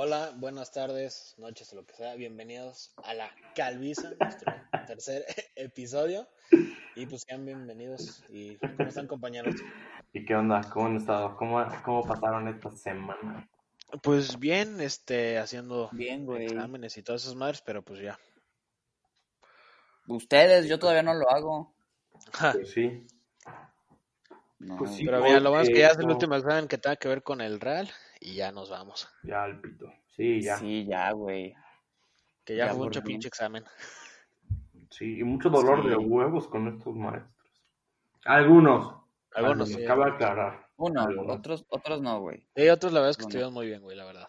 Hola, buenas tardes, noches o lo que sea. Bienvenidos a la Calviza, nuestro tercer episodio. Y pues sean bienvenidos. ¿Y cómo están, compañeros? ¿Y qué onda? ¿Cómo han estado? ¿Cómo, cómo pasaron esta semana? Pues bien, este, haciendo Bien, güey. exámenes y todas esas madres, pero pues ya. Ustedes, yo todavía no lo hago. Pues sí. No, Pues sí. pero mira, lo bueno es que ya es el último examen que tenga que ver con el Real y ya nos vamos. Ya el pito. Sí, ya. Sí, Sí, ya, güey. Que ya, Ya fue mucho pinche examen. y mucho dolor Sí. de huevos con estos maestros. Algunos. Algunos sí. Cabe aclarar. Uno, Algunos. otros, otros no, güey. Y otros la verdad es que Bueno. estuvieron muy bien, güey, la verdad.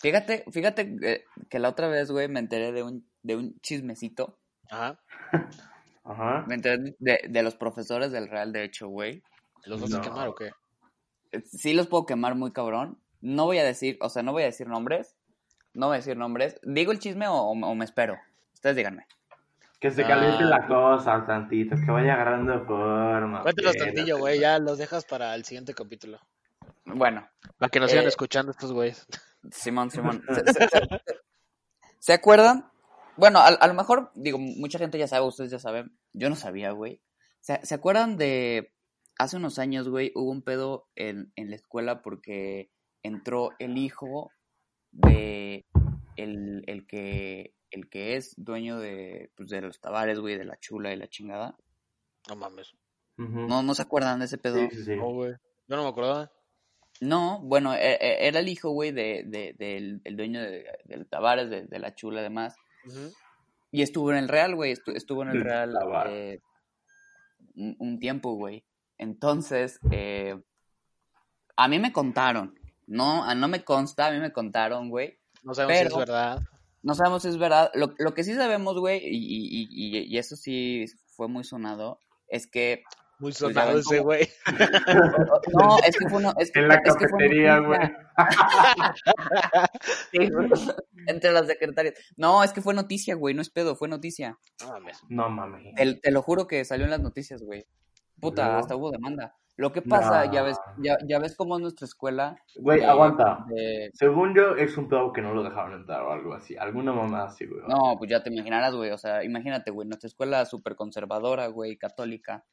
Fíjate, fíjate que, que la otra vez, güey, me enteré de un, de un chismecito. Ajá. Ajá. Me enteré de, de los profesores del Real, de hecho, güey. ¿Los vas a No. quemar o qué? Eh, Sí los puedo quemar muy cabrón. No voy a decir, o sea, no voy a decir nombres. No voy a decir nombres. ¿Digo el chisme o, o- o me espero? Ustedes díganme. Que se caliente Ah. la cosa tantito, que vaya agarrando forma. Espérate. tantillo, güey, ya los dejas para el siguiente capítulo. Bueno, Para que nos sigan Eh, escuchando estos güeyes. Simón, Simón. ¿Se, se- se- se acuerdan? Bueno, a, a lo mejor, digo, mucha gente ya sabe, ustedes ya saben. Yo no sabía, güey. ¿Se, se acuerdan de hace unos años, güey, hubo un pedo en, en la escuela porque entró el hijo de el, el que el que es dueño de, pues, de los tabares, güey, de la chula y la chingada. No mames. No, no se acuerdan de ese pedo. Sí, sí, sí. No, güey. Yo no me acordaba. No, bueno, e- e- era el hijo, güey, de, de- del, del dueño de, del Tavares, de, de la chula, además. Y estuvo en el Real, güey, estu- estuvo en el El Real eh, un, un tiempo, güey. Entonces, eh, a mí me contaron, no, no me consta, a mí me contaron, güey. No sabemos si Pero- es verdad. No sabemos si es verdad. Lo, lo que sí sabemos, güey, y, y, y, y eso sí fue muy sonado, es que... Muy Pues sonado ese güey. No, es que fue una... Es que, En la es cafetería, güey. Sí. Entre las secretarias. No, es que fue noticia, güey, no es pedo, fue noticia. No mames. No mames. Te, te lo juro que salió en las noticias, güey. Puta, hasta hubo demanda. Lo que pasa, ya ves, ya, ya ves cómo es nuestra escuela. Güey, aguanta. de- Según yo, es un pedo que no lo dejaron entrar o algo así. Alguna mamá así, güey. No, pues ya te imaginarás, güey. O sea, imagínate, güey, nuestra escuela súper conservadora, güey, católica.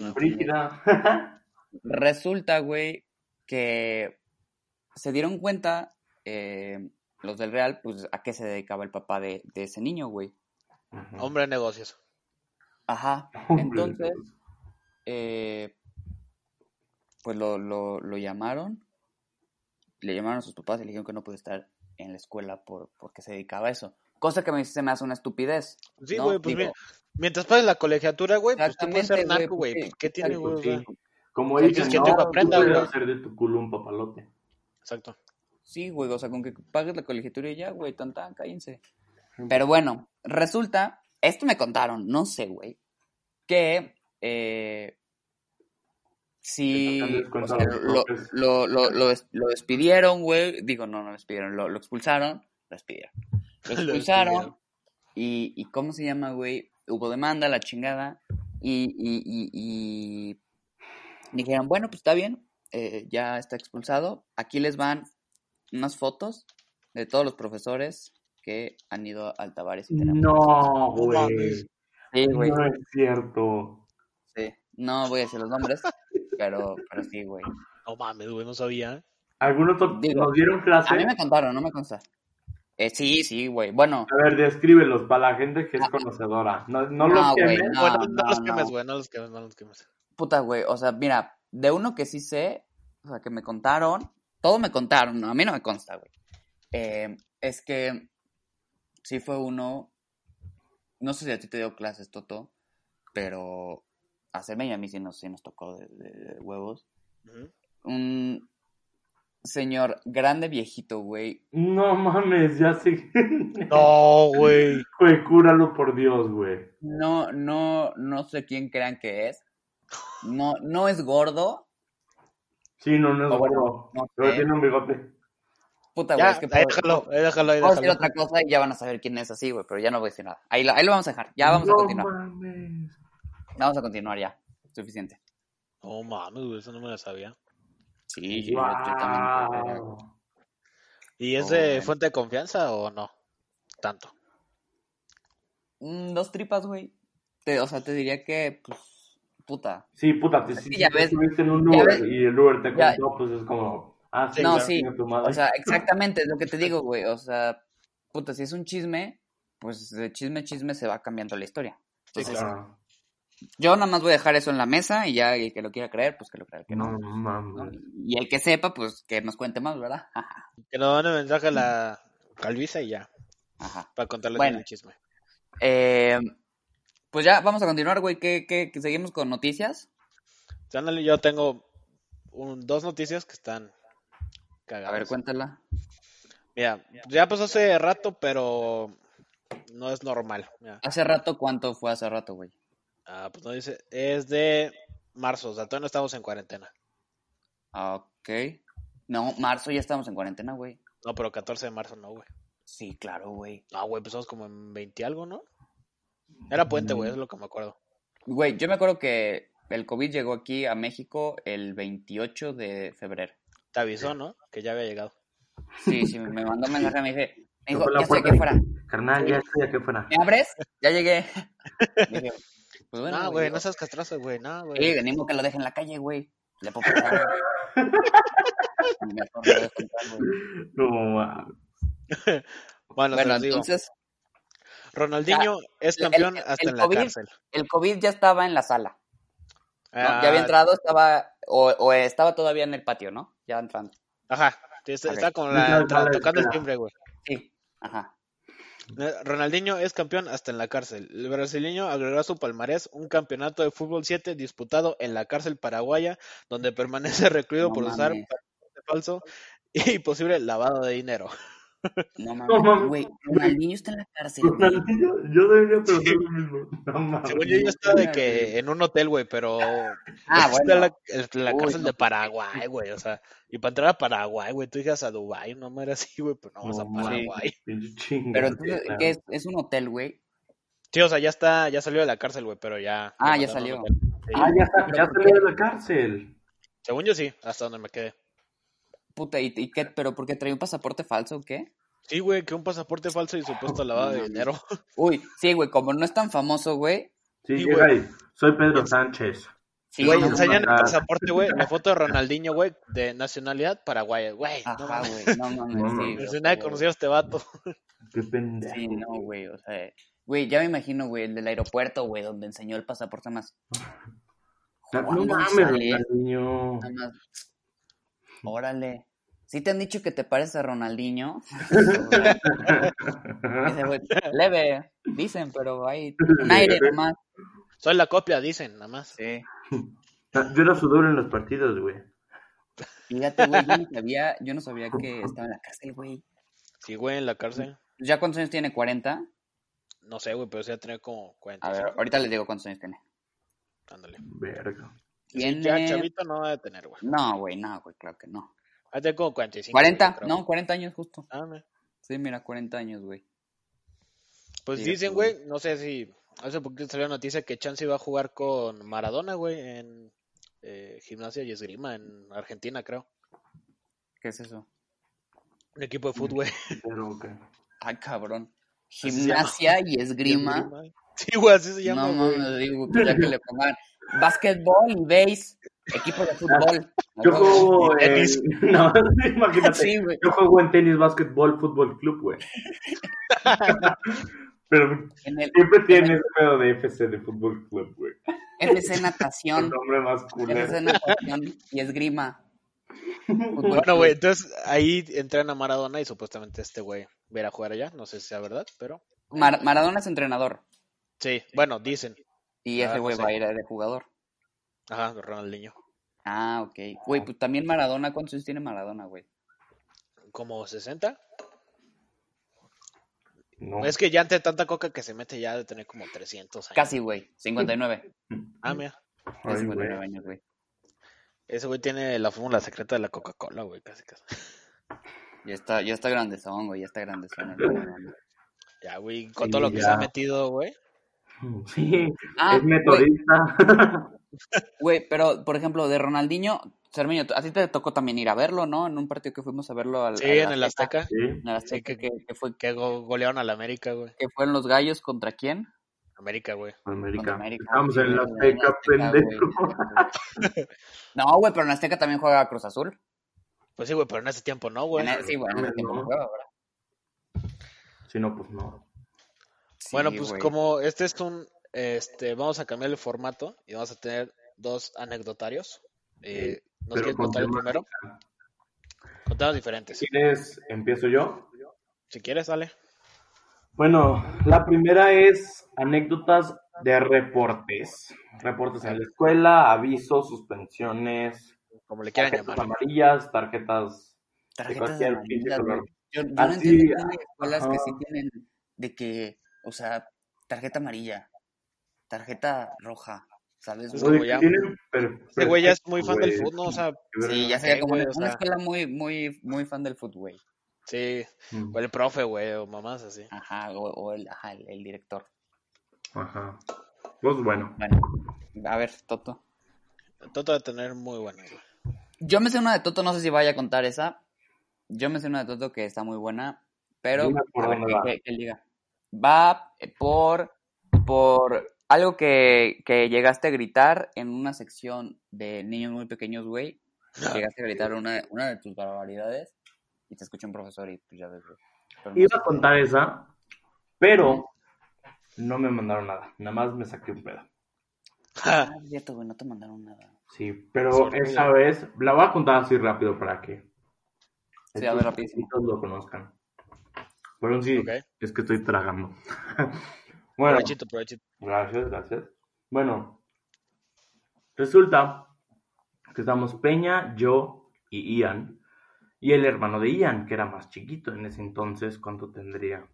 No. Brígida. Resulta, güey, que se dieron cuenta eh, los del Real, pues, a qué se dedicaba el papá de, de ese niño, güey. Hombre de negocios. Ajá. Hombre, Entonces, eh, pues lo, lo, lo llamaron, le llamaron a sus papás y le dijeron que no puede estar en la escuela por, porque se dedicaba a eso. Cosa que mí se me hace una estupidez. Sí, ¿no? güey, pues Digo, mira, mientras pases la colegiatura, güey, pues tú puedes ser narco, güey, pues, Pues, ¿Qué tiene, güey? Sí. Como Entonces, dicen, que no, te tú aprenda, puedes güey. hacer de tu culo un papalote. Exacto. Sí, güey, o sea, con que pagues la colegiatura y ya, güey, tan tan, cállense. Pero bueno, resulta, esto me contaron, no sé, güey, que eh, sí, o sea, lo, lo, lo, lo des- lo despidieron, güey, digo, no, no lo despidieron, lo, lo expulsaron, lo despidieron. Lo expulsaron y, y, ¿cómo se llama, güey? Hubo demanda, la chingada, y, y, y, y dijeron, bueno, pues está bien, eh, ya está expulsado, aquí les van unas fotos de todos los profesores que han ido al Tavares. y tenemos- No, güey. Sí, güey. No es cierto. Sí. No voy a decir los nombres, pero, pero sí, güey. No mames, güey, no sabía. ¿Algunos to- Digo, nos dieron clase? A mí me contaron, no me consta. Eh, sí, sí, güey. Bueno, A ver, descríbelos para la gente que es Ah. conocedora. No, no, No, los güey, quemes. no. bueno, no, los quemes, güey, no los quemes, no los quemes. puta, güey. O sea, mira, de uno que sí sé, o sea, que me contaron, todo me contaron, no, a mí no me consta, güey. Eh, es que sí fue uno, no sé si a ti te dio clases, Toto, pero hacerme y a mí sí nos, sí nos tocó de, de- de huevos. Ujú. Un señor grande, viejito, güey. No mames, ya sé. No, güey. Güey, cúralo por Dios, güey. No, no, no sé quién crean que es. No, no es gordo. Sí, no, no es O bueno, gordo. no Pero sé. tiene un bigote. Puta, güey, es que ahí déjalo, ahí déjalo, ahí Puedo decir déjalo. otra cosa y ya van a saber quién es así, güey, pero ya no voy a decir nada. Ahí lo, ahí lo vamos a dejar. Ya vamos no a continuar. mames. Vamos a continuar ya. Suficiente. No mames, güey, eso no me lo sabía. Sí, yo, yo- yo también. Wow. ¿Y es Oh, de fuente de confianza o no? Tanto. Mm, dos tripas, güey. Te- o sea, te diría que, pues, puta. Sí, puta, te, Es si ya ves- estuviste en un Uber y el Uber te ya- contó, pues es como, ah, sí, no, claro, sí. tu madre. O sea, exactamente, es lo que te digo, güey. O sea, puta, si es un chisme, pues de chisme a chisme se va cambiando la historia. Sí, claro. Yo nada más voy a dejar eso en la mesa y ya el que lo quiera creer, pues que lo crea, el que no. Mames. Y el que sepa, pues que nos cuente más, ¿verdad? Ajá. Que nos mande mensaje a la calviza y ya, Ajá. para contarles Bueno. el chisme. Eh, pues ya, vamos a continuar, güey. ¿Qué, qué, qué seguimos con noticias? Ándale, yo tengo un- dos noticias que están A cagadas. ver, cuéntala. Mira, ya pasó hace rato, pero no es normal. Mira, ¿Hace rato cuánto fue hace rato, güey? Ah, pues no dice, es de marzo, o sea, todavía no estamos en cuarentena. Ah, Ok. No, marzo ya estamos en cuarentena, güey. No, pero 14 de marzo no, güey. Sí, claro, güey. No, güey, empezamos como en 20 algo, ¿no? Era puente, güey, es lo que me acuerdo. Güey, yo me acuerdo que el COVID llegó aquí a México el 28 de febrero. Te avisó, ¿no? Que ya había llegado. Sí, sí, me mandó un mensaje, me dije, me dijo, ya estoy aquí fuera. Carnal, ya estoy aquí afuera. ¿Me abres? Ya llegué. Dije, pues bueno, no, güey, no seas castroso, güey, no, güey. Sí, venimos que lo deje en la calle, güey. Le puedo pegar. No mames. Bueno, Bueno, entonces, Ronaldinho es campeón el- hasta el en la COVID cárcel. el COVID ya estaba en la sala. ¿no? Ah, Ya había entrado, estaba, o, o estaba todavía en el patio, ¿no? Ya entrando. Ajá, sí, está, está con la, claro, tra- claro, tocando el timbre, güey. Sí, ajá. Ronaldinho es campeón hasta en la cárcel. El brasileño agregó a su palmarés un campeonato de fútbol 7 disputado en la cárcel paraguaya, donde permanece recluido No por usar mames. falso y posible lavado de dinero. No mames, güey. Ronaldinho está en la cárcel. Ronaldinho, yo debería preguntar lo mismo. No mames. Según yo, ya está de que en un hotel, güey, pero Ah, está en bueno. la, en la Uy, cárcel no. de Paraguay, güey. O sea, y para entrar a Paraguay, güey, tú llegas a Dubái, no me era así, güey, pero no vas a. Paraguay. Pero entonces, claro. ¿qué es? Es un hotel, güey. Sí, o sea, ya está, ya salió de la cárcel, güey, pero ya. Ah, ya salió. Sí. Ah, ya, está, ¿Pero ya salió de la cárcel. Según yo sí, hasta donde me quedé. Puta, ¿y, y qué? ¿Pero porque traía un pasaporte falso o qué? Sí, güey, que un pasaporte falso y supuesto lavado de dinero. Uy, sí, güey, como no es tan famoso, güey. Sí, güey. Soy Pedro Sánchez. Sí, Güey, no, enseñan el pasaporte, güey, la foto de Ronaldinho, güey, de nacionalidad paraguaya, güey. No Ajá, mames. güey, no mames, No sí. nadie güey. conocía a este vato. Qué pendejo. Sí, no, güey, o sea, güey, ya me imagino, güey, el del aeropuerto, güey, donde enseñó el pasaporte más. No, Juan no mames, Ronaldinho. nada más. Órale. ¿Sí te han dicho que te pareces a Ronaldinho? Dice, güey, leve, dicen, pero hay un aire nomás. Soy la copia, dicen, nada más. Sí. Yo era sudor en los partidos, güey. Fíjate, güey, yo no sabía, yo no sabía que estaba en la cárcel, güey. Sí, güey, en la cárcel. ¿Ya cuántos años tiene? ¿40? No sé, güey, pero sí va a tener como 40. A ver, ahorita les digo cuántos años tiene. Ándale. Verga. Tiene... ya chavito no va a tener, güey. No, güey, no, güey, claro que no. Tener como 45. 40, güey, creo. no, 40 años justo. Ah. Sí, mira, 40 años, güey. Pues Sí, dicen, güey, no sé si hace poquito salió la noticia que Chance iba a jugar con Maradona, güey, en eh, gimnasia y esgrima en Argentina, creo. ¿Qué es eso? Un equipo de fútbol, güey. Pero. Ay, cabrón. Gimnasia y esgrima. Sí, güey, así se llama, No güey. mames, digo, pues ya que le pongan básquetbol y base, equipo de fútbol. Yo No, juego en... tenis. No, imagínate. Sí. Yo juego en tenis, básquetbol, fútbol club, güey. Pero En el siempre tiene ese pedo de FC de fútbol club, güey. FC El natación, nombre más culero. FC natación y esgrima. Fútbol Bueno, güey, entonces ahí entrena Maradona y supuestamente este güey ir a jugar allá. No sé si sea verdad, pero Mar- Maradona es entrenador sí, bueno, dicen. Y Ah, ese güey sé. va a ir de jugador. Ajá, Ronaldinho. Ah, ok. Güey, pues también Maradona, ¿cuántos años tiene Maradona, güey? Como 60. No. Es que ya ante tanta coca que se mete ya de tener como 300 años. Casi, güey. 59. Ah, mira. Tiene Ay, 59 güey. años, güey. Ese güey tiene la fórmula secreta de la Coca-Cola, güey, casi casi. Ya está, ya está grandezón, güey. Ya está grandezón. el Maradona. Ya, güey, con Sí, todo lo que ya. se ha metido, güey. Sí, Ah, es metodista. Güey, pero por ejemplo, de Ronaldinho, Cermeño, a ti te tocó también ir a verlo, ¿no? En un partido que fuimos a verlo al, Sí, al en el Azteca. Sí. En el Azteca, Sí, que, que fue, Que go- golearon al América, güey. que fueron los gallos contra quién? América, güey. América. América. Estamos Sí, en la güey, Azteca, pendejo. güey. No, güey, pero en Azteca también juega Cruz Azul. Pues sí, güey, pero en ese tiempo no, güey. El- sí, bueno, en ese tiempo No. no juega, ¿verdad? Si no, pues no. Sí, Bueno, pues güey. como este es un, este, vamos a cambiar el formato y vamos a tener dos anecdotarios. Eh, ¿Nos Pero quieres con contar el primero? Con temas diferentes. Si quieres, empiezo yo. Si quieres, dale. Bueno, la primera es anécdotas de reportes. Reportes en la escuela, avisos, suspensiones, Como le quieran tarjetas llamar. amarillas, tarjetas de Tarjetas cualquier amarillas, color. Yo, yo no Así, entiendo que hay escuelas que sí tienen de que, o sea, tarjeta amarilla, tarjeta roja, ¿sabes? Es güey? como ya- tienen per- Este güey ya es muy fan del fútbol, ¿no? O sea. Sí, ya sería como güey, una, o una sea. escuela muy, muy, muy fan del fútbol, güey. sí. Mm. O el profe, güey, o mamás así. Ajá, o, o el, ajá, el, el director. Ajá. Pues bueno. Bueno, a ver, Toto. Trato de tener muy buenas, güey. Yo me sé una de Toto, no sé si vaya a contar esa. Yo me sé una de Toto que está muy buena, pero Dime por a ver, dónde que, va. que- que él diga. Va eh, por, por algo que, que llegaste a gritar en una sección de niños muy pequeños, güey. Llegaste a gritar una, una de tus barbaridades y te escucha un profesor y pues ya ves, güey. Pero no Iba a contar esa, pero no me mandaron nada. Nada más me saqué un pedo. Ah, es cierto, güey, no te mandaron nada. Sí, pero esa vez la voy a contar así rápido para que Sí, a ver, rapidísimo. todos lo conozcan. Pero sí, Ok. es que estoy tragando. bueno, Provechito, provechito. gracias, gracias. Bueno, resulta que estamos Peña, yo y Ian. Y el hermano de Ian, que era más chiquito en ese entonces, ¿cuánto tendría?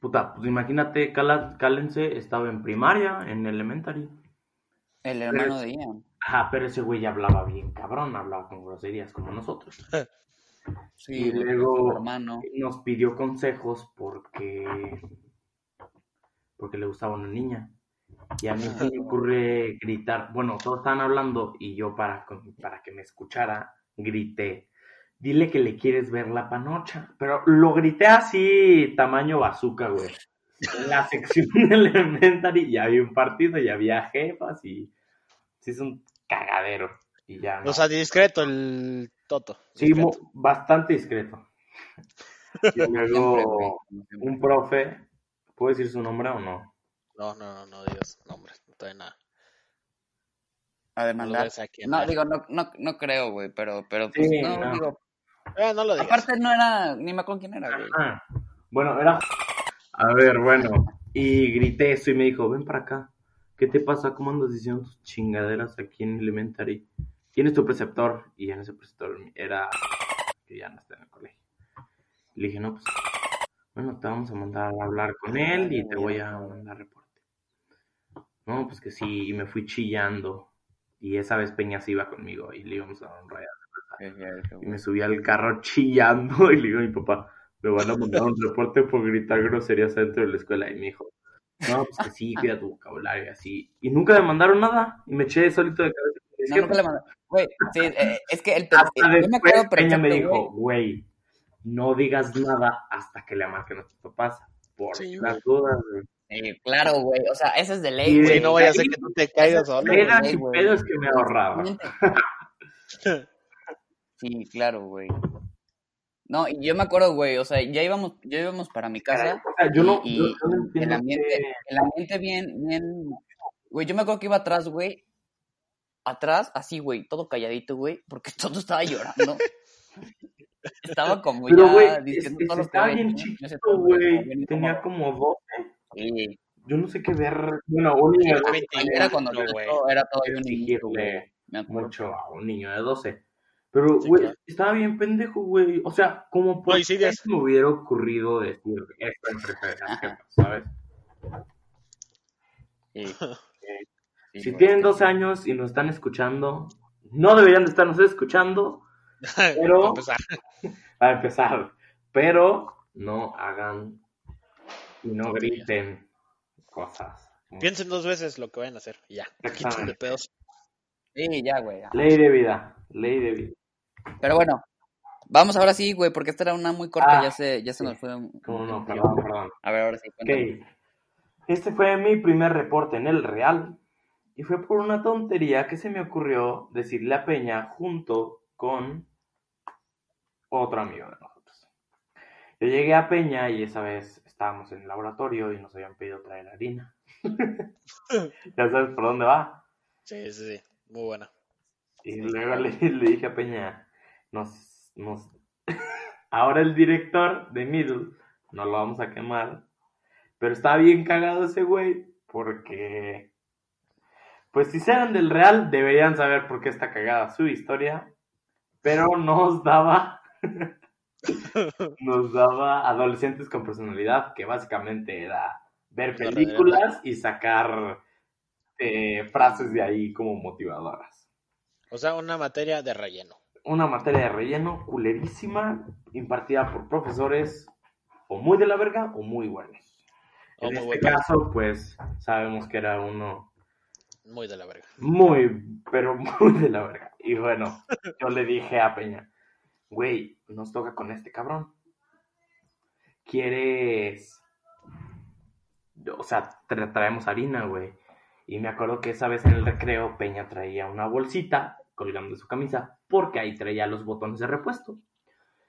Puta, pues imagínate, Cala- Cálense estaba en primaria, en elementary. El hermano de Ian. Ajá, pero ese güey ya hablaba bien cabrón, hablaba con groserías como nosotros. Sí, Y luego- hermano. Nos pidió consejos porque porque le gustaba una niña. Y a mí se me ocurre gritar, bueno, todos estaban hablando y yo para, para que me escuchara, grité, dile que le quieres ver la panocha. Pero lo grité así, tamaño bazooka, güey. En la sección elementary ya había un partido, ya había jefas y sí es un cagadero. Y ya no. O sea, discreto el Toto. Sí, discreto. bastante discreto. Y luego un profe, ¿puedo decir su nombre o no? No, no, no, no digas nombres, no trae nada. A No lo demandar. aquí. No, digo, no, no, no creo, güey, pero, pero pues, Sí, no, no. digo, Eh, no lo digas. aparte no era, ni me acuerdo quién era, güey. Bueno, era... A ver, bueno, y grité eso y me dijo, ven para acá, ¿qué te pasa? ¿Cómo andas diciendo tus chingaderas aquí en Elementary? ¿Quién es tu preceptor? Y en ese preceptor era que ya no está en el colegio. Le dije, no, pues, bueno, te vamos a mandar a hablar con él y te voy a mandar reporte. No, pues que sí, y me fui chillando. Y esa vez Peña se iba conmigo y le íbamos a dar un rayado. Y me subí al carro chillando y le digo a mi papá, me van a mandar un reporte por gritar groserías dentro de la escuela. Y me dijo, no, pues que sí, cuida tu vocabulario y así. Y nunca me mandaron nada y me eché solito de cabeza. Es No, que nunca le mandé. Güey, sí, eh, es que el hasta yo me Peña me dijo, güey. no digas nada hasta que le marquen a tus papás. Por Sí, las dudas, güey. Sí, claro, güey, o sea, ese es de ley, güey. Sí, no vaya a ser que tú te caigas solo. Era güey. pedo es que me ahorraba. Sí, claro, güey. No, y yo me acuerdo, güey, o sea, ya íbamos, ya íbamos para mi casa O sea, yo no, y- yo- y yo no entiendo el ambiente, que- el ambiente bien, bien, güey, yo me acuerdo que iba atrás, güey, atrás, así, güey, todo calladito, güey, porque todo estaba llorando. Estaba como Pero, ya güey, es- diciendo es- todo que estaba bien chiquito, güey. Tenía como 12. Sí, Yo no sé qué ver. Bueno, un niño de Sí, 12 20 era cuando yo güey. era todavía un niñito, güey. exigirle Me acuerdo. mucho a un niño de 12. Pero, Sí, güey, claro. estaba bien pendejo, güey. O sea, como por sí, qué se me hubiera ocurrido decir esto en ¿sabes? Sí. Si tienen 12 sí. años y nos están escuchando, no deberían de estarnos escuchando Pero- Para empezar. para empezar. Pero no hagan y no griten cosas. Piensen dos veces lo que vayan a hacer y ya. Quiten de pedos. Sí, ya, güey. ya. Ley de vida, ley de vida. Pero bueno, vamos ahora sí, güey, porque esta era una muy corta, Ah, ya se, ya se sí. nos fue. un- no, perdón, perdón. A ver, ahora sí, cuéntame. Ok. Este fue mi primer reporte en el Real. Y fue por una tontería que se me ocurrió decirle a Peña junto con otro amigo de nosotros. Yo llegué a Peña y esa vez estábamos en el laboratorio y nos habían pedido traer harina. ya sabes por dónde va. Sí, sí, sí. Muy buena. Y luego le, le dije a Peña, nos, nos... ahora el director de Middle, no lo vamos a quemar, pero está bien cagado ese güey, porque, pues si eran del Real, deberían saber por qué está cagada su historia, pero nos daba, nos daba adolescentes con personalidad, que básicamente era ver La películas y sacar eh, frases de ahí como motivadoras O sea, una materia de relleno. una materia de relleno culerísima impartida por profesores o muy de la verga o muy buenos. O en muy este caso, pues sabemos que era uno Muy de la verga. muy, pero muy de la verga. Y bueno, yo le dije a Peña, güey, nos toca con este cabrón. ¿Quieres? O sea, tra- traemos harina, güey. Y me acuerdo que esa vez en el recreo Peña traía una bolsita colgando su camisa porque ahí traía los botones de repuesto.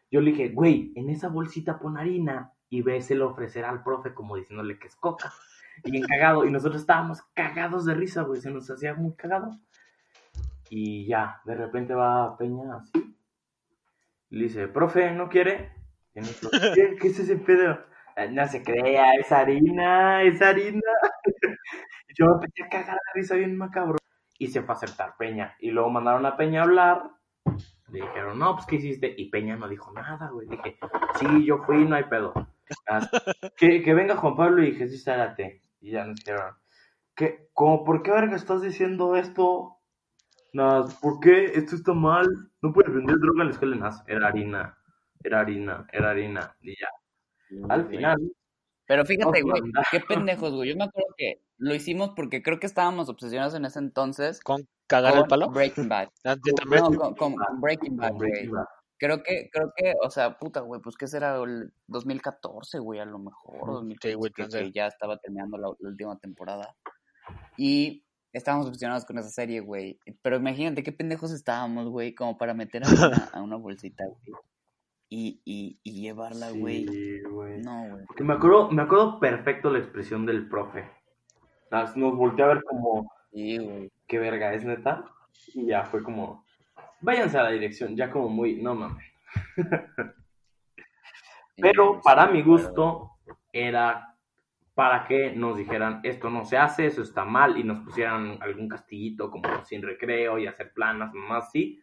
Yo le dije, güey, en esa bolsita pon harina y véselo ofrecer al profe como diciéndole que es coca. Y bien cagado. Y nosotros estábamos cagados de risa, güey. Se nos hacía muy cagado. Y ya, de repente va Peña así. Le dice, profe, ¿no quiere? Y nosotros, ¿qué, ¿Qué es ese pedo? "Ah, No se crea, es harina, es harina. Y yo me empecé a cagar de risa bien macabro. Y se fue a acertar Peña. Y luego mandaron a Peña a hablar. Le dijeron, no, pues, ¿qué hiciste? Y Peña no dijo nada, güey. Dije, sí, yo fui, no hay pedo. Ah, que, que venga Juan Pablo y Jesús Zárate. Y ya nos dijeron, ¿qué? ¿Cómo, ¿por qué verga estás diciendo esto? No, ¿por qué? Esto está mal. No puedes vender droga en la escuela. Nas, era harina. Era harina, era harina. Y ya. Al final, Pero fíjate, güey, qué pendejos, güey. Yo me acuerdo que lo hicimos porque creo que estábamos obsesionados en ese entonces ¿Con cagar el con palo? Breaking Bad. Ah, yo también. No, con, con- Breaking Bad, güey. Creo que, creo que, o sea, puta, güey, pues que será el 2014, güey, a lo mejor, o 2015, güey, que, ya estaba terminando la, la última temporada. Y estábamos obsesionados con esa serie, güey. Pero imagínate qué pendejos estábamos, güey, como para meter a una, a una bolsita, güey. Y, y, y llevarla, güey. Sí, güey. No, güey. Porque me acuerdo, me acuerdo perfecto la expresión del profe. Nos volteó a ver como, Sí, güey. ¿qué verga es neta? Y ya fue como, váyanse a la dirección, ya como muy, no mames. Sí, Pero sí, para mi gusto era para que nos dijeran esto no se hace, eso está mal y nos pusieran algún castillito como sin recreo y hacer planas, nomás así.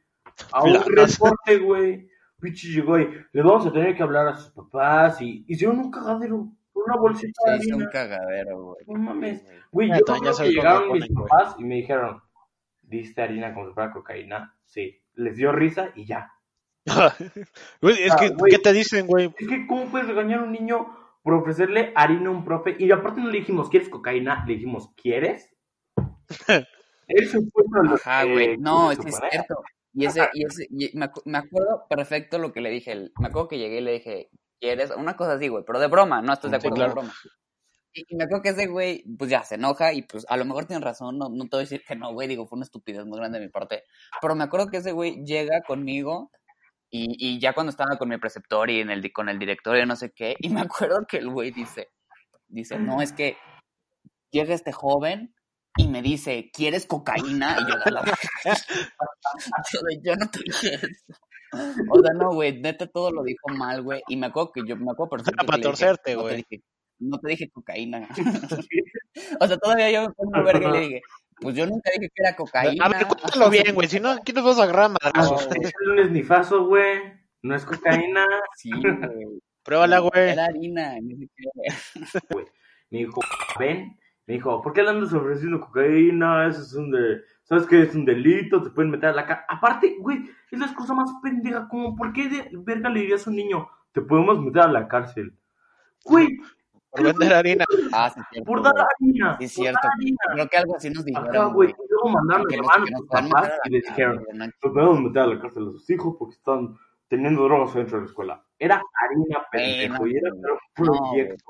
A un reporte, güey. Pichi llegó y le vamos a tener que hablar a sus papás y hicieron un cagadero una bolsita de Se hizo un harina. cagadero, güey. No mames. Sí, güey. Yo llegaron mis papás y me dijeron, ¿diste harina como si fuera cocaína? Sí. Les dio risa y ya. Güey, es Ah, que, güey. ¿qué te dicen, güey? Es que, ¿cómo puedes regañar a un niño por ofrecerle harina a un profe? Y aparte no le dijimos, ¿quieres cocaína? Le dijimos, ¿quieres? Él supuso lo Ajá, que güey. No, quiso es que es suponer. cierto. Y ese, y ese, y me, acu- me acuerdo perfecto lo que le dije. Me acuerdo que llegué y le dije, ¿quieres? Una cosa así, güey, pero de broma, no estás de Sí, acuerdo, claro. de broma. Y, me acuerdo que ese güey, pues ya se enoja y pues a lo mejor tiene razón, no, no te voy a decir que no, güey, digo, fue una estupidez muy grande de mi parte. Pero me acuerdo que ese güey llega conmigo y, y ya cuando estaba con mi preceptor y en el, con el director y no sé qué, y me acuerdo que el güey dice, dice, no, es que llega este joven y me dice, ¿quieres cocaína? Y yo, "A la yo, no te dije eso. O sea, no, güey, neta todo lo dijo mal, güey. Y me acuerdo que yo me acuerdo perfecto. para torcerte, güey. No te dije cocaína. o sea, todavía yo me pongo verga y le dije, pues yo nunca dije que era cocaína. A ver, cuéntalo bien, güey. Si no, aquí nos vamos a agarrar a Ah, madrazos. No, es el lunes ni faso, güey. No es cocaína. Sí, güey. Pruébala, güey. Era harina. ni siquiera- Me dijo, ven. Me dijo, ¿por qué le andas ofreciendo cocaína? Eso es un de... ¿Sabes qué? Es un delito, te pueden meter a la cárcel. Aparte, güey, es la cosa más pendeja. Como, ¿por qué de verga le dirías a un niño, te podemos meter a la cárcel? Güey, por vender harina. Ah, sí, cierto, Por dar harina. Sí, cierto. dar harina. Creo que algo así nos dijeron, güey. güey. Y luego mandaron a Que nos, llamar a que nos sus van a papás meter a y les dijeron, nos podemos meter a la cárcel a sus hijos porque están teniendo drogas dentro de la escuela. Era harina, pendejo, y era pero proyecto.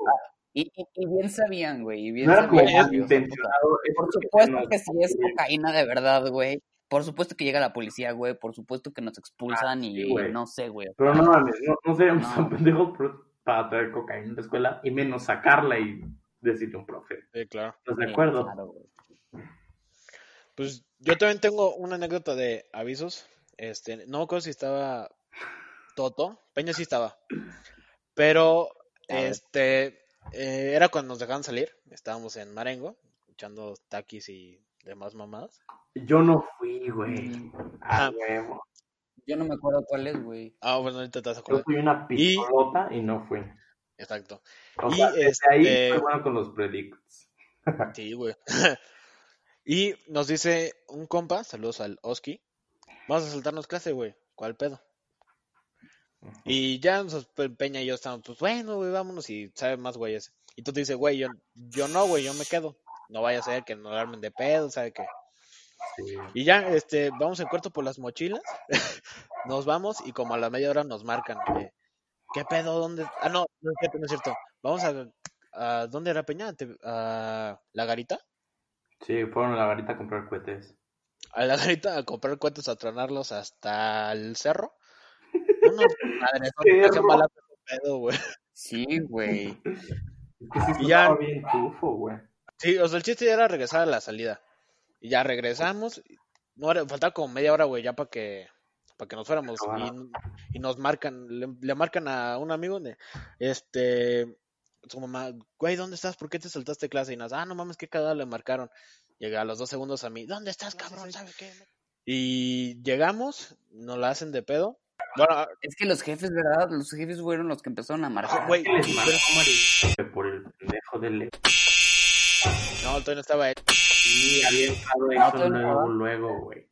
Y, y, y bien sabían, güey. Y bien No era como sabían, Güey, güey, o sea, puta. intencionado. Por supuesto que si es cocaína de verdad, güey. Por supuesto que llega la policía, güey. Por supuesto que nos expulsan y Ah, sí, güey. no sé, güey. Pero no mames, no, no seríamos No. tan pendejos por- para traer cocaína a la escuela y menos sacarla y decirle a un profe. Sí, claro. ¿Estás de sí, acuerdo? claro. Pues yo también tengo una anécdota de avisos. Este, no me acuerdo si estaba Toto. Peña sí estaba. Pero, este, eh, era cuando nos dejaban salir. Estábamos en Marengo, echando taquis y demás mamadas. Yo no fui, güey. Mm, Ah, huevo. Yo no me acuerdo cuál es, güey. Ah, bueno, ahorita te vas a Yo fui una Y- pistolota y no fui. Exacto. O Y, sea, desde ahí este- fue bueno con los predicts. Sí, güey. y nos dice un compa, saludos al Oski. Vamos a saltarnos clase, güey. ¿Cuál pedo? Y ya nos- Pe- Peña y yo estamos, pues bueno, güey, vámonos y sabe más güeyes. Y tú te dices, güey, yo, yo no, güey, yo me quedo. No vaya a ser que nos armen de pedo, ¿sabe qué? Sí. Y ya, este, vamos en cuarto por las mochilas. nos vamos y como a la media hora nos marcan. eh, ¿Qué pedo? ¿Dónde? Ah, no, no es cierto, no es cierto. Vamos a, a ¿dónde era Peña? ¿A la garita? Sí, fueron a la garita a comprar cohetes. A la garita a comprar cuentos, a tronarlos hasta el cerro. Unos madres, Cerro. pedo, güey. Sí, güey. Es que sí Y ya- bien tufo, güey. Sí, o sea, el chiste ya era regresar a la salida. Y ya regresamos. No era, faltaba como media hora, güey, ya para que para que nos fuéramos. Y, y nos marcan, le, le marcan a un amigo de, este, su mamá, güey, ¿dónde estás? ¿Por qué te saltaste clase? Y nos, ah, no mames, qué cagada le marcaron. Llega a los dos segundos a mí, ¿dónde estás, cabrón? ¿Sabe qué? Y llegamos, nos la hacen de pedo. Bueno, Es que los jefes, ¿verdad? Los jefes fueron los que empezaron a marcar. güey. Por el pendejo del... no, todavía no estaba él. Sí, había entrado No, eso luego, luego, güey.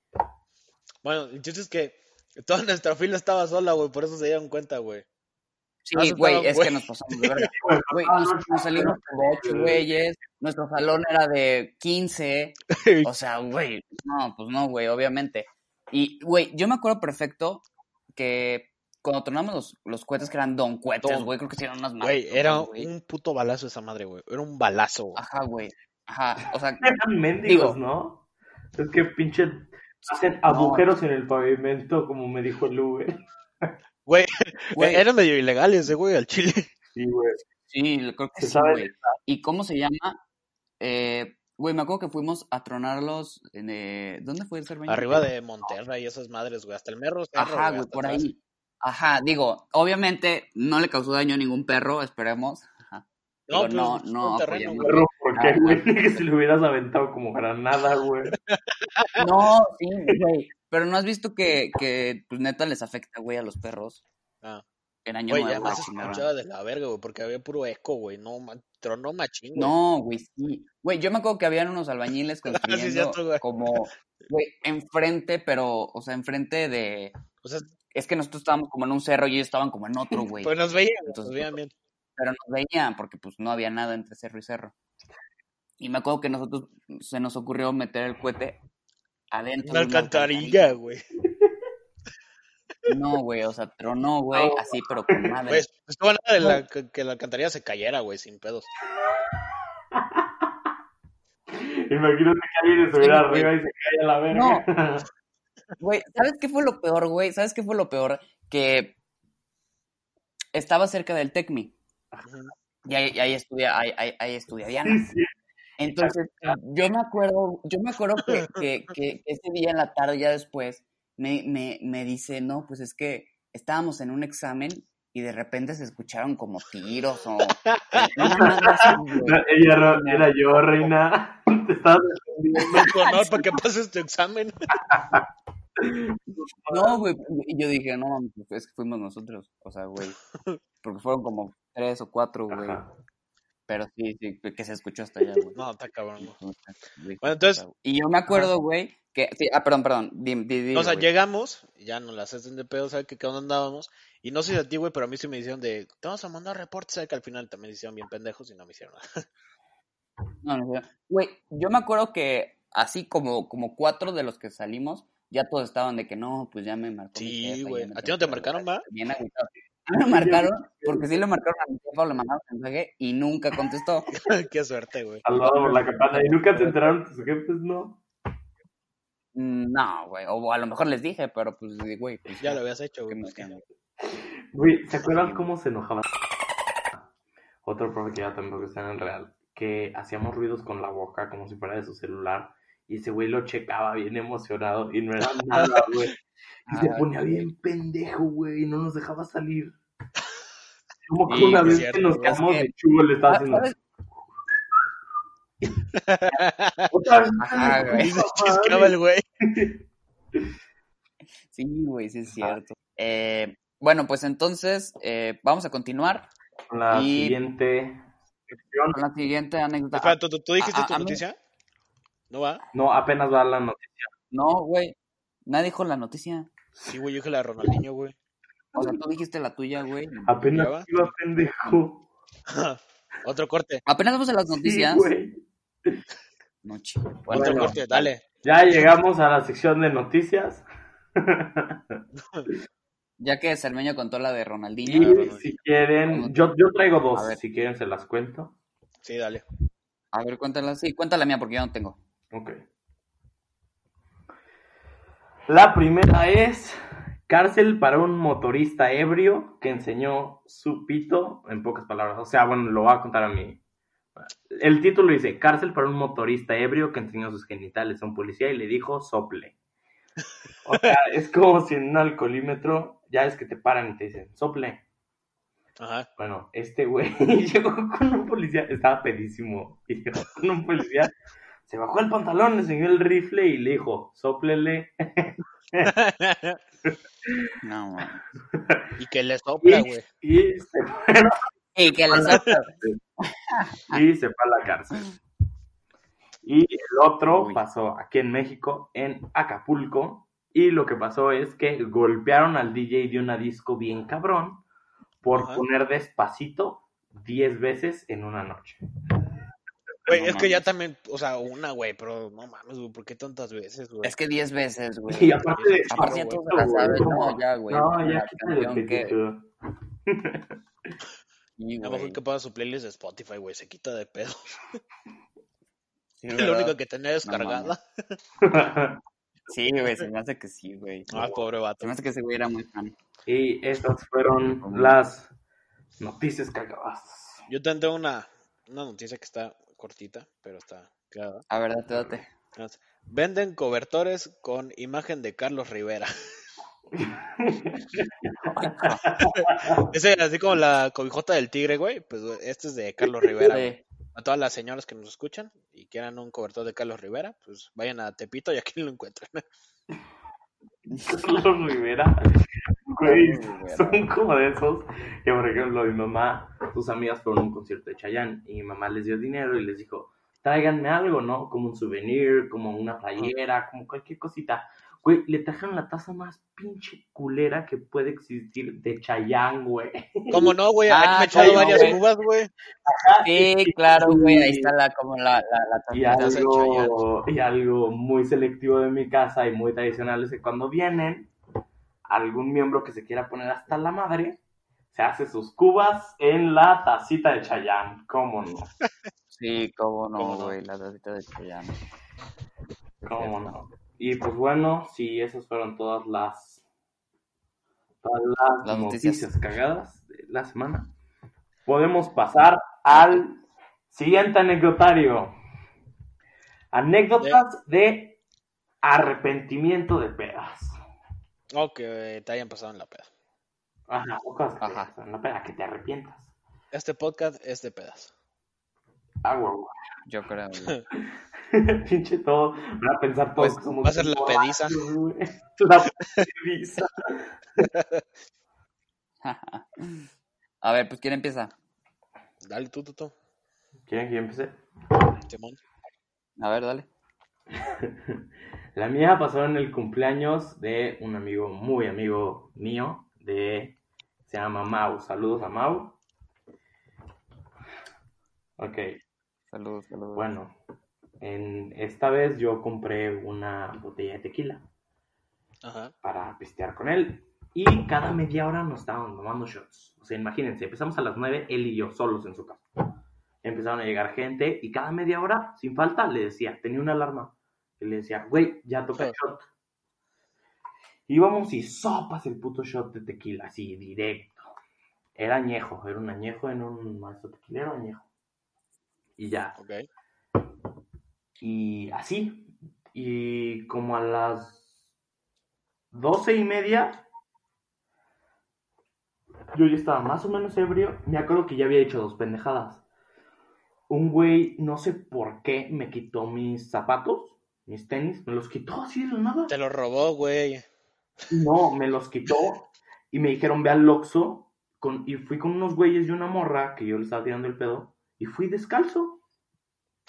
Bueno, el chiste es que toda nuestra fila estaba sola, güey, por eso se dieron cuenta, güey. Sí, güey, es que nos pasamos de verga. Güey, nos, nos salimos como ocho güeyes, nuestro salón era de 15, o sea, güey, no, pues no, güey, obviamente. Y, güey, yo me acuerdo perfecto que cuando tronamos los, los cohetes que eran don cohetes, güey, creo que sí eran unas Güey, era un puto balazo esa madre, güey. Era un balazo. Ajá, güey, ajá, o sea, Eran mendigos, Digo- ¿no? Es que pinche hacen agujeros en el pavimento, como me dijo el Uber. Güey, güey, eran medio ilegales, eh, güey, al chile. Sí, güey. sí, creo que Se sí, sabe güey. ¿Y cómo se llama? Eh, güey, me acuerdo que fuimos a tronarlos en, eh, ¿dónde fue el Cerveño? Arriba de Monterrey y esas madres, güey. Hasta el merro. cerro, Ajá, güey, por atrás. ahí. Ajá, digo, obviamente no le causó daño a ningún perro, esperemos. Ajá. No, Digo, no, pues, no un terreno, apoyamos. güey. Perro, ¿por qué, Ah, güey? Que si lo hubieras aventado como granada, güey. No, sí, güey. Pero no has visto que, que pues neta les afecta, güey, a los perros. Ah. En año Güey, escuchaba de la verga, güey, porque había puro eco, güey. No, tronó machín, güey. No, güey, sí. Güey, yo me acuerdo que habían unos albañiles construyendo cierto, güey. como, güey, enfrente, pero, o sea, enfrente de... O sea, Es que nosotros estábamos como en un cerro y ellos estaban como en otro, güey. pues nos veían, Entonces, nos veían bien. pero nos veían porque pues no había nada entre cerro y cerro. Y me acuerdo que nosotros se nos ocurrió meter el cohete adentro Una alcantarilla, güey. No, güey, o sea, tronó, güey, así, pero con madre. Pues, estuvo nada de la, que, que la alcantarilla se cayera, güey, sin pedos. Imagínate que alguien se hubiera Sí, güey. arriba y se cae a la verga. Güey, ¿sabes qué fue lo peor, güey? ¿Sabes qué fue lo peor? Que estaba cerca del TECMI. Y ahí, y ahí estudia, ahí, ahí, ahí estudia Diana. Sí, sí. Entonces, yo me acuerdo, yo me acuerdo que, que, que ese día en la tarde, ya después, me, me, me dice, no, pues es que estábamos en un examen y de repente se escucharon como tiros o... No, ella era, yo, reina. Te estabas. No, con honor para que pases tu examen. No, güey, y yo dije, no, pues es que fuimos nosotros, o sea, güey, porque fueron como tres o cuatro, güey. Ajá. Pero sí, sí, que se escuchó hasta allá, güey. No, está cabrón, güey. Bueno, entonces- Y yo me acuerdo, güey, que... sí, ah, perdón, perdón. O sea, güey. llegamos, ya nos las hacen de pedo, ¿sabes qué, qué onda andábamos? Y no sé si a ti, güey, pero a mí sí me hicieron de, te vamos a mandar reportes, ¿sabes? Que al final también hicieron bien pendejos y no me hicieron nada. No, no, no. Güey, yo me acuerdo que así como, como cuatro de los que salimos, ya todos estaban de que no, pues ya me marcó. Sí, güey. ¿A ti no te marcaron, regresar". va? Bien agüitado. A mí me marcaron, porque sí le marcaron a mi jefa, le mandaron mensaje y nunca contestó. qué suerte, güey. Al lado por la campana. ¿Y nunca te enteraron tus jefes? No. Mm, No, güey, o a lo mejor les dije, pero pues, güey, pues Ya lo habías hecho, ¿qué güey. pues? Güey, ¿se acuerdan cómo se enojaba? Otro profe que ya tampoco está en el real. Que hacíamos ruidos con la boca como si fuera de su celular. Y ese güey lo checaba bien emocionado y no era nada, güey. Y se Ah, ponía bien pendejo, güey, y no nos dejaba salir. Como que Sí, una vez cierto, que nos quedamos de chulo le estaba Ah, haciendo. Otra vez. Ajá, güey. Y se chiscaba el güey. Sí, güey, sí es cierto. Eh, bueno, pues entonces eh, vamos a continuar La Y- siguiente sección. con la siguiente anécdota. Espera, ¿tú, tú, tú dijiste a- tu a mí- noticia? ¿No va? No, apenas va la noticia. No, güey, nadie dijo la noticia. Sí, güey, yo dije la de Ronaldinho, güey. O sea, tú dijiste la tuya, güey. Apenas iba pendejo. Otro corte. Apenas vamos a las noticias. Sí, güey. no. Otro Bueno, corte, dale. Ya llegamos a la sección de noticias. ya que Cermeño contó la de Y Ronaldinho. Si quieren, yo, yo traigo A dos. ver. Si quieren, se las cuento. Sí, dale. A ver, cuéntala. Sí, cuéntala mía porque yo no tengo. Ok. La primera es cárcel para un motorista ebrio que enseñó su pito, en pocas palabras. O sea, bueno, lo voy a contar a mí. El título dice, cárcel para un motorista ebrio que enseñó sus genitales a un policía y le dijo sople. O sea, es como si en un alcoholímetro, ya es que te paran y te dicen, sople. Ajá. Bueno, este güey llegó con un policía, estaba pedísimo, y llegó con un policía, se bajó el pantalón, le enseñó el rifle y le dijo, soplele. No, man. y que le sopla, güey. Y se fue, Y que le sopla. y se fue a la cárcel. Y el otro Uy. pasó aquí en México, en Acapulco, y lo que pasó es que golpearon al DJ de una disco bien cabrón por Ajá. poner despacito 10 veces en una noche. Güey, No es que ya también, o sea, una, güey, pero no mames, güey, ¿por qué tantas veces, güey? Es que 10 veces, güey. Y aparte de Aparte ya todos se la como- No, ya, güey. No, ya quítale que- A lo mejor que ponga su playlist de Spotify, güey, se quita de pedo. Sí, Es lo único que tenía descargada. Sí, güey, se me hace que sí, güey. Ah, pobre Se vato. me hace que ese güey era muy fan. y estas fueron las noticias cagadas. Yo también tengo una, una noticia que está cortita, pero está clara. A ver, date, date. Venden cobertores con imagen de Carlos Rivera. Ese, así como la cobijota del tigre, güey. Pues este es de Carlos Rivera. güey. A todas las señoras que nos escuchan y quieran un cobertor de Carlos Rivera, pues vayan a Tepito y aquí lo encuentran. Carlos Rivera. Güey, son como de esos que, por ejemplo, mi mamá, sus amigas fueron a un concierto de Chayanne y mi mamá les dio dinero y les dijo, tráiganme algo, ¿no? Como un souvenir, como una playera, como cualquier cosita. Güey, le trajeron la taza más pinche culera que puede existir de Chayanne, güey. ¿Cómo no, güey? Ah, me echado varias güey. cubas, güey. Sí, claro, güey. Ahí está la, como la, la, la Y tacita de algo, y algo muy selectivo de mi casa y muy tradicional es que cuando vienen, algún miembro que se quiera poner hasta la madre, se hace sus cubas en la tacita de Chayanne. ¿Cómo no? Sí, cómo no, güey. La tacita de Chayanne. ¿Cómo no? Y pues bueno, sí, esas fueron todas las, todas las, Las noticias. noticias. cagadas de la semana. Podemos pasar al siguiente anecdotario. Anécdotas de arrepentimiento de pedas. O que te hayan pasado en la peda. Ajá, o cosas que te Ajá. pasan en la peda, que te arrepientas. Este podcast es de pedas. Ah, güey, Yo creo, güey. Pinche todo. Van a pensar todos Pues, que somos va a ser la pediza. güey. La pediza. A ver, pues, ¿quién empieza? Dale tú, tú, tú. ¿Quieren que yo? Simón. A ver, dale. La mía pasó en el cumpleaños de un amigo, muy amigo mío, de se llama Mau. Saludos a Mau. Ok, Saludos, saludos. bueno, en esta vez yo compré una botella de tequila Ajá. para pistear con él y cada media hora nos estaban tomando shots. O sea, imagínense, empezamos a las 9, él y yo solos en su casa. Empezaron a llegar gente y cada media hora, sin falta, le decía, tenía una alarma, y le decía, güey, ya toca el shot. Íbamos y sopas el puto shot de tequila, así, directo. Era añejo, era un añejo en un maestro tequilero añejo. Y ya, Ok. y así. Y como a las doce y media, yo ya estaba más o menos ebrio. Me acuerdo que ya había hecho dos pendejadas. Un güey, no sé por qué, me quitó mis zapatos, mis tenis, me los quitó así de la nada. Te lo robó, güey. No, me los quitó y me dijeron, ve al Oxxo. Con, y fui con unos güeyes y una morra que yo le estaba tirando el pedo. Y fui descalzo.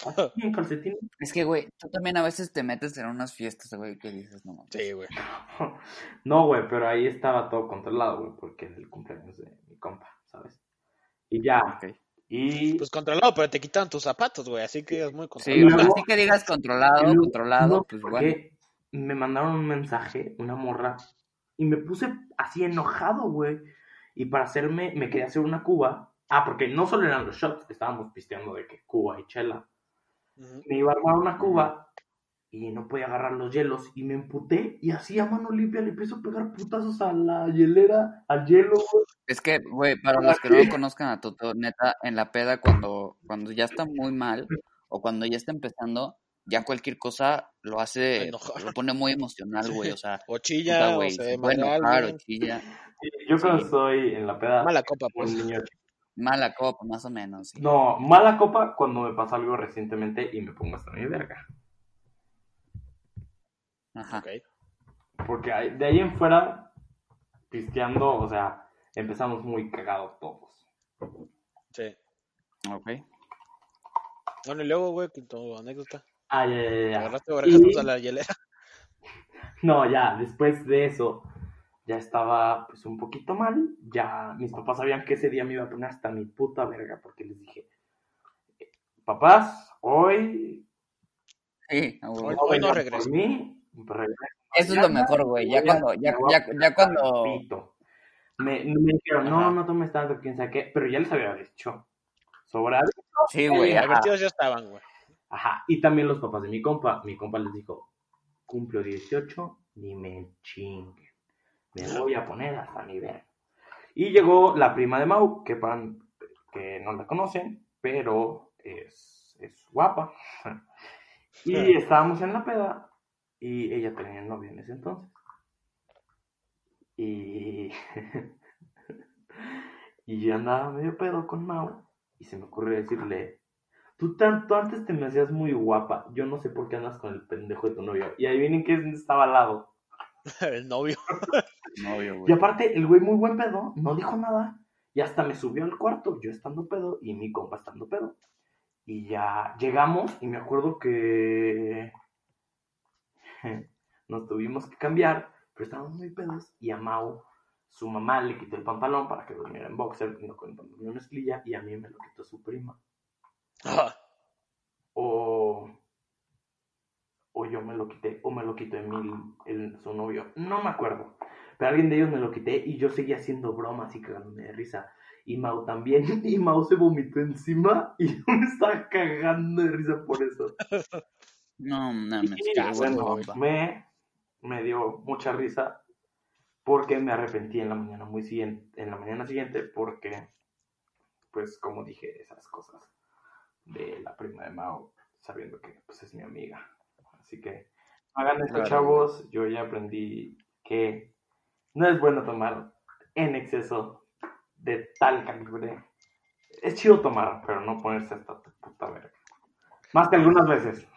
Así, en calcetines. Es que, güey, tú también a veces te metes en unas fiestas, güey, que dices, no mames. Sí, güey. No, güey, pero ahí estaba todo controlado, güey, porque es el cumpleaños de mi compa, ¿sabes? Y ya. Ok. Y. Pues controlado, pero te quitan tus zapatos, güey. Así que es muy Sí, controlado. luego- así que digas controlado, controlado, no, pues bueno. Me mandaron un mensaje, una morra, y me puse así enojado, güey. Y para hacerme, me quería hacer una cuba. Ah, porque no solo eran los shots, estábamos pisteando de que cuba y chela. Me iba a armar una cuba y no podía agarrar los hielos y me emputé y así a mano limpia le empiezo a pegar putazos a la hielera, al hielo, güey. Es que, güey, para los que no lo conozcan a Toto, neta, en la peda, cuando, cuando ya está muy mal o cuando ya está empezando, ya cualquier cosa lo hace, Enojar. lo pone muy emocional, güey, o sea, O puta, chilla, o güey, se se puede enojar o alguien. chilla. Yo cuando Sí. estoy en la peda, Mala copa, un pues. niño Mala copa, más o menos, sí. No, mala copa cuando me pasa algo recientemente y me pongo hasta mi verga. Ajá. Ok. Porque de ahí en fuera, pisteando, o sea, empezamos muy cagados todos. Sí. Ok. Bueno, y luego, güey, que tu anécdota. Ah, ya, ya, ya. agarraste Y- a la hielera. No, ya, después de eso, ya estaba pues un poquito mal. Ya mis papás sabían que ese día me iba a poner hasta mi puta verga porque les dije, papás, hoy Sí. Hoy- no hoy no vengan regreso. por mí, regreso Eso es lo mejor, güey. Ya cuando, ya, ya, ya cuando. Me, me dijeron, no, no tomes tanto, quién sabe qué, pero ya les había dicho. Sobra. sí, güey, ajá. Divertidos ya estaban, güey. Ajá. Y también los papás de mi compa. Mi compa les dijo, cumplo 18, ni me chinguen. Me voy a poner hasta mi verga. Y llegó la prima de Mau, que, para, que no la conocen, pero es, es guapa. Y estábamos en la peda y ella tenía novio en ese entonces. Y, y yo andaba medio pedo con Mau y se me ocurrió decirle, tú tanto antes te me hacías muy guapa, yo no sé por qué andas con el pendejo de tu novio. Y adivinen quién estaba al lado. El novio. Novio, Y güey. aparte, el güey muy buen pedo, no dijo nada. Y hasta me subió al cuarto, yo estando pedo y mi compa estando pedo. Y ya llegamos y me acuerdo que nos tuvimos que cambiar, pero estábamos muy pedos. Y a Mau, su mamá le quitó el pantalón para que durmiera en boxer, no con pantalón en mezclilla, y a mí me lo quitó su prima. Ah, O, o yo me lo quité, o me lo quitó Emil, el, su novio. No me acuerdo. Pero alguien de ellos me lo quité y yo seguía haciendo bromas y cagándome de risa. Y Mau también. Y Mau se vomitó encima y yo me estaba cagando de risa por eso. No. Y qué bueno, me, me dio mucha risa porque me arrepentí en la mañana muy siguiente, en la mañana siguiente porque, pues como dije, esas cosas de la prima de Mao, sabiendo que pues es mi amiga. Así que hagan esto, Claro. chavos. Yo ya aprendí que no es bueno tomar en exceso de tal calibre. Es chido tomar, pero no ponerse hasta tu puta verga. Más que algunas veces.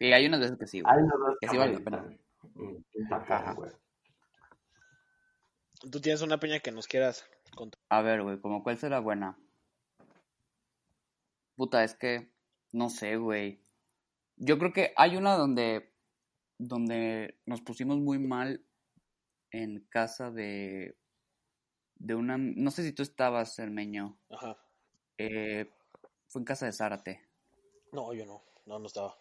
Sí, hay unas veces que sí, güey. Hay unas veces Que sí vale la pena. Ajá. güey. Tú tienes una peña que nos quieras contar. A ver, güey, como cuál será buena. Puta, es que, no sé, güey. Yo creo que hay una donde, donde nos pusimos muy mal en casa de, de una, no sé si tú estabas, Hermeño. Ajá. Eh, fue en casa de Zárate. No, yo no. No, no estaba.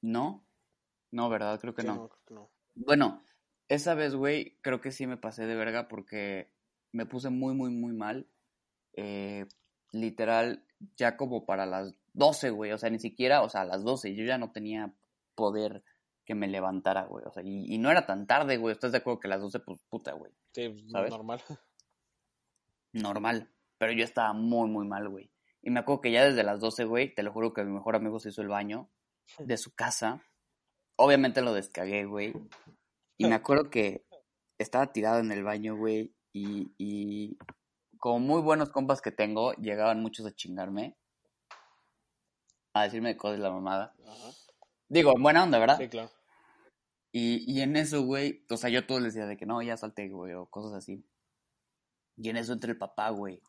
¿No? No, ¿verdad? Creo que Sí, no. creo que no. Bueno, esa vez, güey, creo que sí me pasé de verga porque me puse muy, muy, muy mal. Eh, literal, ya como para las 12, güey. O sea, ni siquiera, o sea, a las 12. Yo ya no tenía poder que me levantara, güey. O sea, y, y no era tan tarde, güey. ¿Estás de acuerdo que a las 12, pues puta, güey? Sí, ¿Sabes? normal. Normal. Pero yo estaba muy, muy mal, güey. Y me acuerdo que ya desde las 12, güey, te lo juro que mi mejor amigo se hizo el baño de su casa. Obviamente lo descagué, güey. Y me acuerdo que estaba tirado en el baño, güey. Y, y como muy buenos compas que tengo, llegaban muchos a chingarme. A decirme cosas de la mamada. Ajá. Digo, en buena onda, ¿verdad? Sí, claro. Y, y en eso, güey, o sea, yo todos les decía de que no, ya salte, güey, o cosas así. Y en eso entra el papá, güey.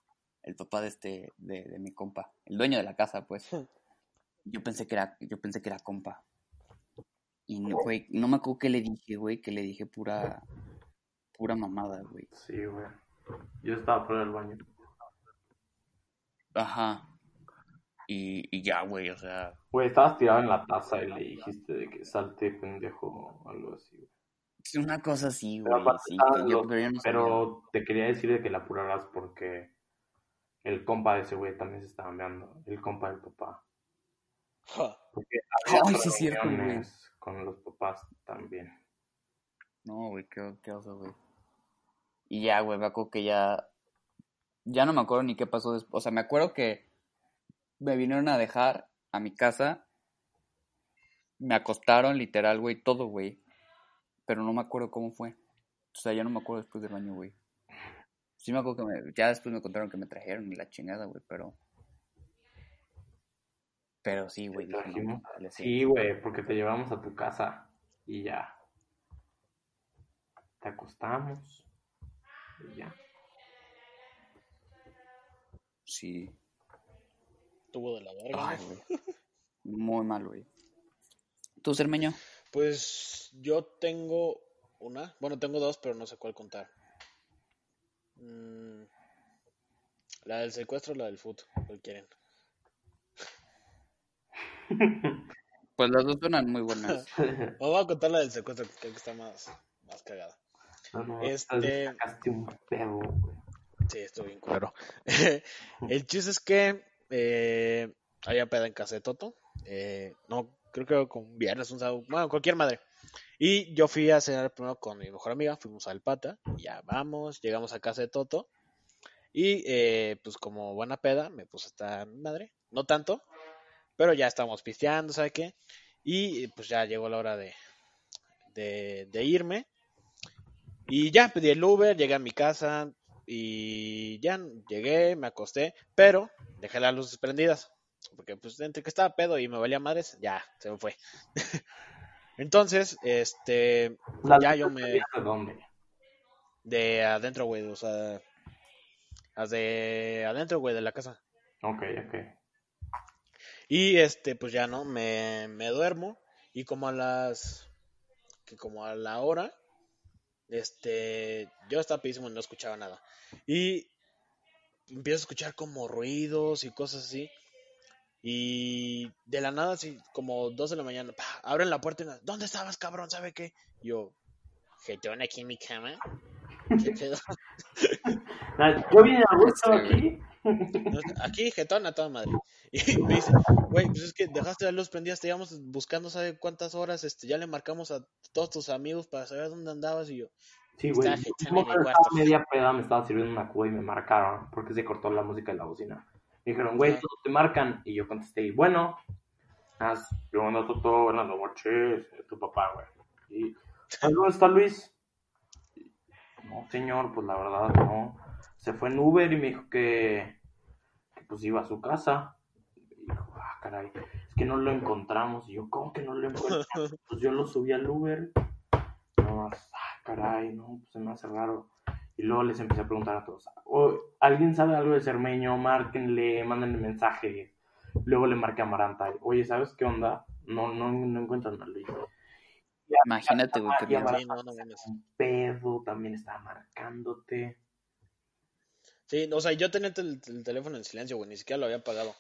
El papá de este, de, de mi compa. El dueño de la casa, pues. Yo pensé que era, yo pensé que era compa. Y, no, güey, no me acuerdo qué le dije, güey, que le dije pura, pura mamada, güey. Sí, güey. Yo estaba fuera del baño. Ajá. Y, y ya, güey, o sea, Güey, estabas tirado en la taza y le dijiste de que salte, pendejo, o algo así, güey. es una cosa así, güey, sí, que yo, pero yo no sabía. Pero te quería decir de que la apuraras porque el compa de ese güey también se estaba meando. El compa del papá. Porque Ay, sí es cierto, güey. con los papás también. No, güey, qué, qué oso, güey. Y ya, güey, me acuerdo que ya. Ya no me acuerdo ni qué pasó después. O sea, me acuerdo que me vinieron a dejar a mi casa. Me acostaron, literal, güey, todo, güey. Pero no me acuerdo cómo fue. O sea, ya no me acuerdo después del baño, güey. Sí me acuerdo que me, ya después me contaron que me trajeron y la chingada, güey, pero... Pero sí, güey. No, sí. Sí, güey, porque te llevamos a tu casa y ya. Te acostamos y ya. Sí. Tuvo de la verga. Ay, güey. Muy mal, güey. ¿Tú, Cermeño? Pues yo tengo una. Bueno, tengo dos, pero no sé cuál contar. Mm, la del secuestro o la del foot. ¿Cuál quieren? Pues las dos suenan muy buenas. Os voy a contar la del secuestro, que creo que está más, más cagada. No, no, Este- un pedo, güey. Sí, estoy bien culero. el chiste es que eh, había peda en casa de Toto. Eh, no, creo que con un viernes, un sábado, bueno, cualquier madre. Y yo fui a cenar primero con mi mejor amiga, fuimos al Pata, ya vamos, llegamos a casa de Toto. Y eh, pues como buena peda, me puse hasta mi madre, no tanto, pero ya estábamos pisteando, ¿sabe qué? Y pues ya llegó la hora de, de, de irme. Y ya pedí el Uber, llegué a mi casa, y ya llegué, me acosté, pero dejé las luces prendidas. Porque pues entre que estaba pedo y me valía madres, ya, se me fue. Entonces, este, ya yo me... ¿De dónde? De adentro, güey, o sea... De adentro, güey, de la casa. Ok, ok. Y este, pues ya no, me, me duermo. Y como a las. Que como a la hora. Este. Yo estaba pedísimo y no escuchaba nada. Y empiezo a escuchar como ruidos y cosas así. Y de la nada, así como dos de la mañana, ¡pa! abren la puerta y me, ¿dónde estabas, cabrón? ¿Sabe qué? Y yo, jetón aquí en mi cama. ¿Qué pedo? Ah, Yo vine a gusto aquí. Aquí, jetón a toda madre. Y me dice, güey, pues es que dejaste la luz prendida, te íbamos buscando, ¿sabe cuántas horas? Este, ya le marcamos a todos tus amigos para saber dónde andabas y yo. Sí, güey. Jetón en estaba cuarto. media peda, me estaba sirviendo una cuba y me marcaron porque se cortó la música de la bocina. Me dijeron, güey, todos te marcan. Y yo contesté, bueno, haz, yo ando todo, buenas noches, eh, tu papá, güey. Y, ¿dónde está Luis? No, señor, pues la verdad, no. Se fue en Uber y me dijo que, que pues iba a su casa. Y dijo, ah, caray, es que no lo encontramos. Y yo, ¿cómo que no lo encontramos? Pues yo lo subí al Uber. No más, ah, caray, no, pues se me hace raro. Y luego les empecé a preguntar a todos, "O- ¿alguien sabe algo de Cermeño? Márquenle, mándenle mensaje. Luego le marqué a Maranta, oye, ¿sabes qué onda? No, no, no encuentro a Luis. Imagínate, güey, Sí, no, no. Un pedo, también estaba marcándote. Sí, o sea, yo tenía el, tel- el teléfono en silencio, güey, ni siquiera lo había apagado.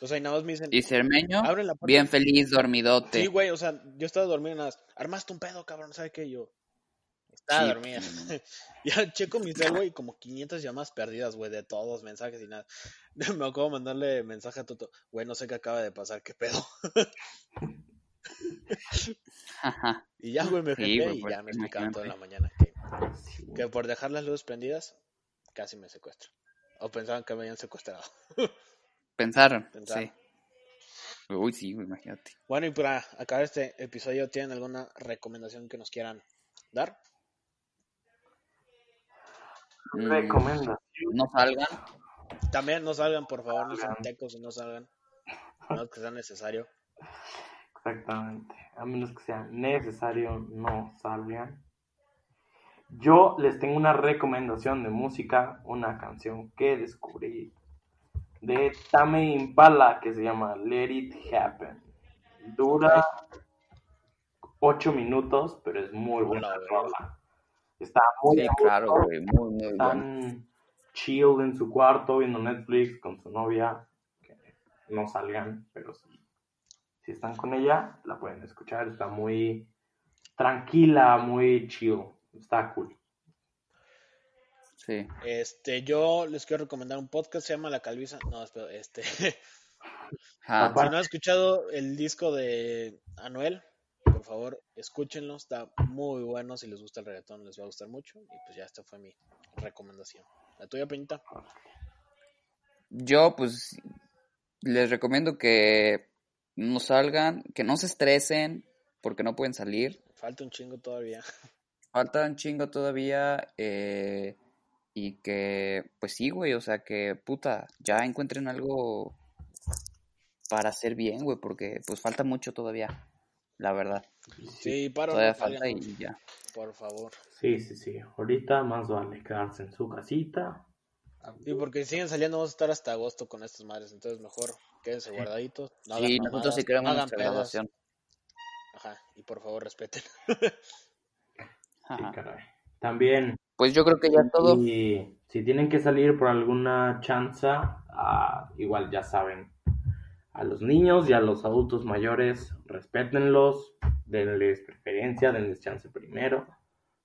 O sea, y nada más me dicen, Y Cermeño, abren la puerta. bien feliz, dormidote. Sí, güey, o sea, yo estaba dormido y nada más, armaste un pedo, cabrón, ¿sabes qué? Yo estaba Sí, dormido. ya checo mi cel, güey, como 500 llamadas perdidas, güey, de todos, mensajes y nada. Me acabo de mandarle mensaje a Toto, güey, no sé qué acaba de pasar, qué pedo. Ajá. Y ya, güey, me Sí, y pues, ya me explicaron todo en la mañana que, Sí. que por dejar las luces prendidas, casi me secuestran. O pensaban que me habían secuestrado. Pensaron, Pensaron. sí. Uy, sí, imagínate. Bueno, y para acabar este episodio, ¿tienen alguna recomendación que nos quieran dar? Recomendación. no salgan. También no salgan, por favor, no sean Salgan. tecos y no salgan. No que sea necesario. Exactamente. A menos que sea necesario, no salgan. Yo les tengo una recomendación de música, una canción que descubrí de Tame Impala que se llama Let It Happen. Dura 8 minutos, pero es muy buena rola. Está muy Sí, claro, güey, muy, muy bueno. Están chill en su cuarto viendo Netflix con su novia. Que no salgan, pero si, si están con ella, la pueden escuchar. Está muy tranquila, muy chill. Está cool. Sí. Este, yo les quiero recomendar un podcast, se llama La Calviza. No, espera, este. Papá. si no han escuchado el disco de Anuel, por favor, escúchenlo. Está muy bueno. Si les gusta el reggaetón, les va a gustar mucho. Y pues ya esta fue mi recomendación. La tuya, Peñita. Yo, pues, les recomiendo que no salgan, que no se estresen, porque no pueden salir. Falta un chingo todavía. Falta un chingo todavía. eh, y que, pues sí, güey, o sea, que, puta, ya encuentren algo para hacer bien, güey, porque, pues, falta mucho todavía, la verdad. Sí, para Todavía no falta y ya. por favor. Sí, sí, sí. Ahorita más vale quedarse en su casita. Sí, porque si siguen saliendo, vamos a estar hasta agosto con estas madres. Entonces, mejor quédense guardaditos. No hagan Sí, nosotros sí queremos no hagan nuestra graduación. Ajá, y por favor, respeten. Sí, Ajá. caray. También Pues yo creo que ya todo. Y si tienen que salir por alguna chanza, ah, igual ya saben, a los niños y a los adultos mayores, respétenlos, denles preferencia, denles chance primero,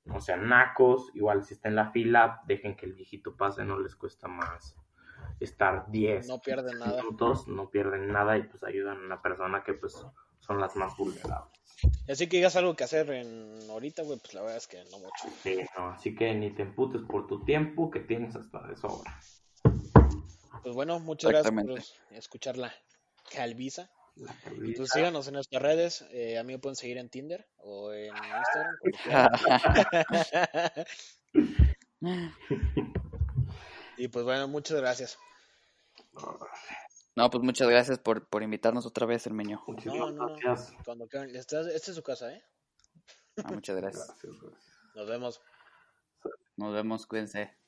no sean nacos, igual si está en la fila, dejen que el viejito pase, no les cuesta más estar 10 No pierden nada. minutos, no pierden nada y pues ayudan a una persona que pues son las más vulnerables. Y así que digas algo que hacer en ahorita, güey, pues la verdad es que no mucho. Sí, no, así que ni te emputes por tu tiempo que tienes hasta de sobra. Pues bueno, muchas gracias por Exactamente. Calvisa. Pues síganos en nuestras redes. Eh, a mí me pueden seguir en Tinder o en Instagram. y pues bueno, muchas gracias. No, pues muchas gracias por, por invitarnos otra vez, Hermeño. Muchísimas No, no, no. Cuando quieran. Esta, esta es su casa, ¿eh? Ah, muchas gracias. Gracias, gracias. Nos vemos. Nos vemos, cuídense.